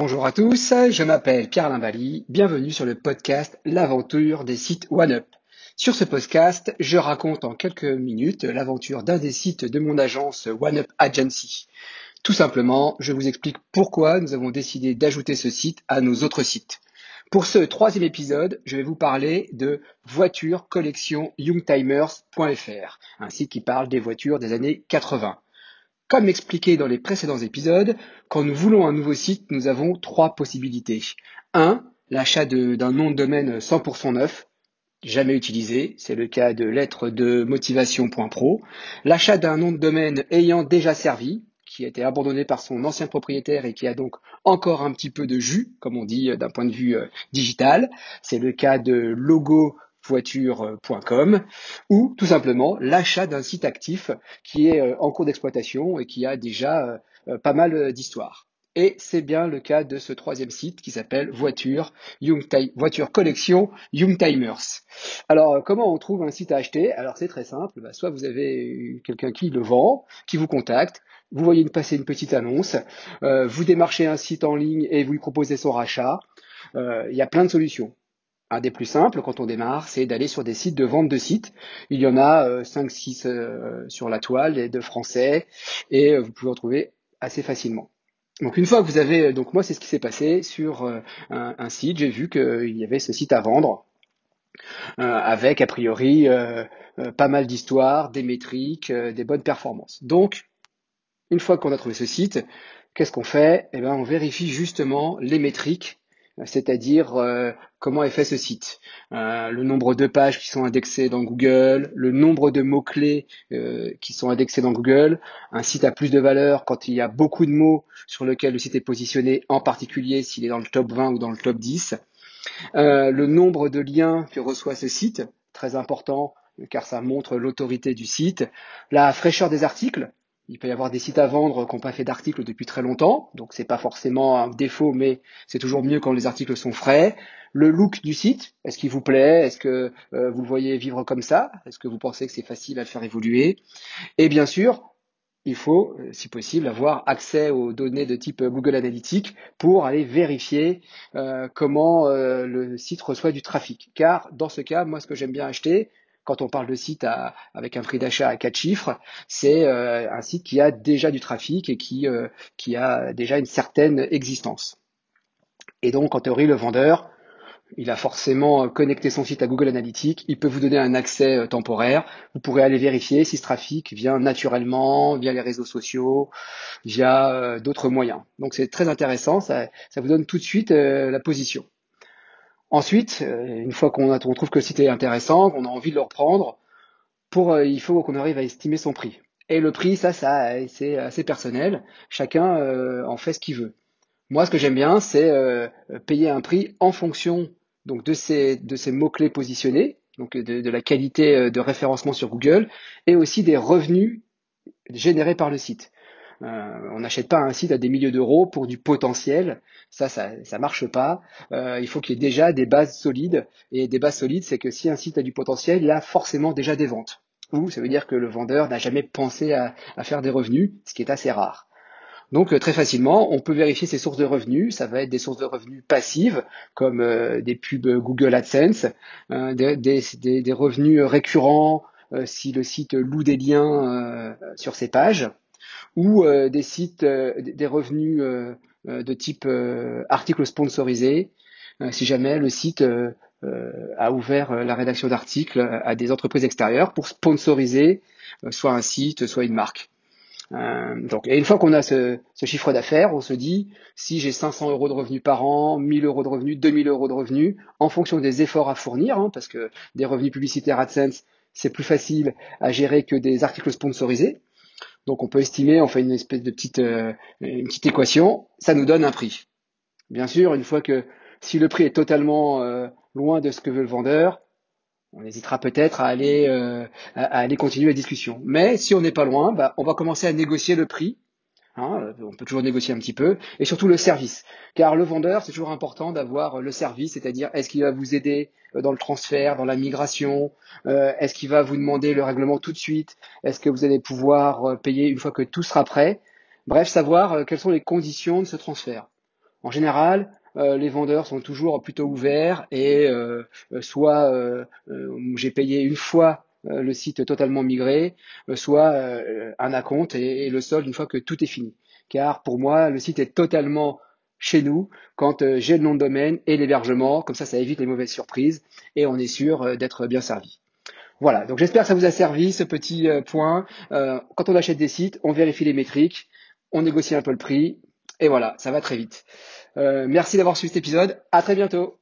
Bonjour à tous, je m'appelle Pierre Limbali, bienvenue sur le podcast L'aventure des sites OneUp. Sur ce podcast, je raconte en quelques minutes l'aventure d'un des sites de mon agence OneUp Agency. Tout simplement, je vous explique pourquoi nous avons décidé d'ajouter ce site à nos autres sites. Pour ce troisième épisode, je vais vous parler de voiture un site qui parle des voitures des années 80. Comme expliqué dans les précédents épisodes, quand nous voulons un nouveau site, nous avons trois possibilités. 1. L'achat d'un nom de domaine 100% neuf, jamais utilisé, c'est le cas de lettre de motivation.pro. L'achat d'un nom de domaine ayant déjà servi, qui a été abandonné par son ancien propriétaire et qui a donc encore un petit peu de jus, comme on dit d'un point de vue euh, digital. C'est le cas de logo voiture.com ou tout simplement l'achat d'un site actif qui est euh, en cours d'exploitation et qui a déjà euh, euh, pas mal d'histoires. Et c'est bien le cas de ce troisième site qui s'appelle Voiture, Voiture Collection Youngtimers. Alors, comment on trouve un site à acheter? Alors, c'est très simple. Bah, soit vous avez quelqu'un qui le vend, qui vous contacte, vous voyez passer une petite annonce, vous démarchez un site en ligne et vous lui proposez son rachat. Il y a plein de solutions. Un des plus simples quand on démarre, c'est d'aller sur des sites de vente de sites. Il y en a 5-6 euh, euh, sur la toile, et de français, et euh, vous pouvez en trouver assez facilement. Donc une fois que vous avez, donc moi c'est ce qui s'est passé sur un, site, j'ai vu qu'il y avait ce site à vendre, avec a priori pas mal d'histoires, des métriques, des bonnes performances. Donc une fois qu'on a trouvé ce site, qu'est-ce qu'on fait? Eh bien on vérifie justement les métriques c'est-à-dire euh, comment est fait ce site, euh, le nombre de pages qui sont indexées dans Google, le nombre de mots-clés euh, qui sont indexés dans Google. Un site a plus de valeur quand il y a beaucoup de mots sur lesquels le site est positionné, en particulier s'il est dans le top 20 ou dans le top 10. le nombre de liens que reçoit ce site, très important car ça montre l'autorité du site. La fraîcheur des articles, il peut y avoir des sites à vendre qui n'ont pas fait d'articles depuis très longtemps, donc c'est pas forcément un défaut, mais c'est toujours mieux quand les articles sont frais. Le look du site, est-ce qu'il vous plaît? Est-ce que euh, vous le voyez vivre comme ça? Est-ce que vous pensez que c'est facile à faire évoluer? Et bien sûr, il faut, euh, si possible, avoir accès aux données de type Google Analytics pour aller vérifier euh, comment le site reçoit du trafic. Car dans ce cas, moi, ce que j'aime bien acheter, quand on parle de site avec un prix d'achat à quatre chiffres, c'est euh, un site qui a déjà du trafic et qui, euh, qui a déjà une certaine existence. Et donc, en théorie, le vendeur, il a forcément connecté son site à Google Analytics, il peut vous donner un accès euh, temporaire, vous pourrez aller vérifier si ce trafic vient naturellement, via les réseaux sociaux, via d'autres moyens. Donc c'est très intéressant, ça, vous donne tout de suite la position. Ensuite, euh, une fois qu'on trouve que le site est intéressant, qu'on a envie de le reprendre, pour, euh, il faut qu'on arrive à estimer son prix. Et le prix, ça, ça c'est assez personnel. Chacun euh, en fait ce qu'il veut. Moi, ce que j'aime bien, c'est payer un prix en fonction donc de ces, de ces mots-clés positionnés, donc de, la qualité de référencement sur Google, et aussi des revenus générés par le site. Euh, on n'achète pas un site à des milliers d'euros pour du potentiel. Ça, ça, ça marche pas. Euh, il faut qu'il y ait déjà des bases solides. Et des bases solides, c'est que si un site a du potentiel, il a forcément déjà des ventes. Ou ça veut dire que le vendeur n'a jamais pensé à, faire des revenus, ce qui est assez rare. Donc euh, très facilement, on peut vérifier ses sources de revenus. Ça va être des sources de revenus passives, comme des pubs Google AdSense, des, revenus récurrents si le site loue des liens sur ses pages, ou euh, des sites, euh, des revenus euh, de type articles sponsorisés, si jamais le site a ouvert la rédaction d'articles à des entreprises extérieures pour sponsoriser soit un site, soit une marque. donc, une fois qu'on a ce, chiffre d'affaires, on se dit si j'ai 500 euros de revenus par an, 1000 euros de revenus, 2000 euros de revenus, en fonction des efforts à fournir, hein, parce que des revenus publicitaires AdSense, c'est plus facile à gérer que des articles sponsorisés. Donc on peut estimer, on fait une espèce de petite, euh, une petite équation, ça nous donne un prix. Bien sûr, une fois que si le prix est totalement euh, loin de ce que veut le vendeur, on hésitera peut-être à aller, euh, à, aller continuer la discussion. Mais si on n'est pas loin, bah, on va commencer à négocier le prix Hein, on peut toujours négocier un petit peu, et surtout le service. Car le vendeur, c'est toujours important d'avoir le service, c'est-à-dire est-ce qu'il va vous aider euh, dans le transfert, dans la migration, euh, est-ce qu'il va vous demander le règlement tout de suite, est-ce que vous allez pouvoir euh, payer une fois que tout sera prêt. Bref, savoir quelles sont les conditions de ce transfert. En général, euh, les vendeurs sont toujours plutôt ouverts et euh, euh, soit j'ai payé une fois le site totalement migré, soit un acompte et, et, le solde une fois que tout est fini. Car pour moi, le site est totalement chez nous quand j'ai le nom de domaine et l'hébergement. Comme ça, ça évite les mauvaises surprises et on est sûr d'être bien servi. Voilà, donc j'espère que ça vous a servi ce petit point. quand on achète des sites, on vérifie les métriques, on négocie un peu le prix et voilà, ça va très vite. Euh, merci d'avoir suivi cet épisode. À très bientôt.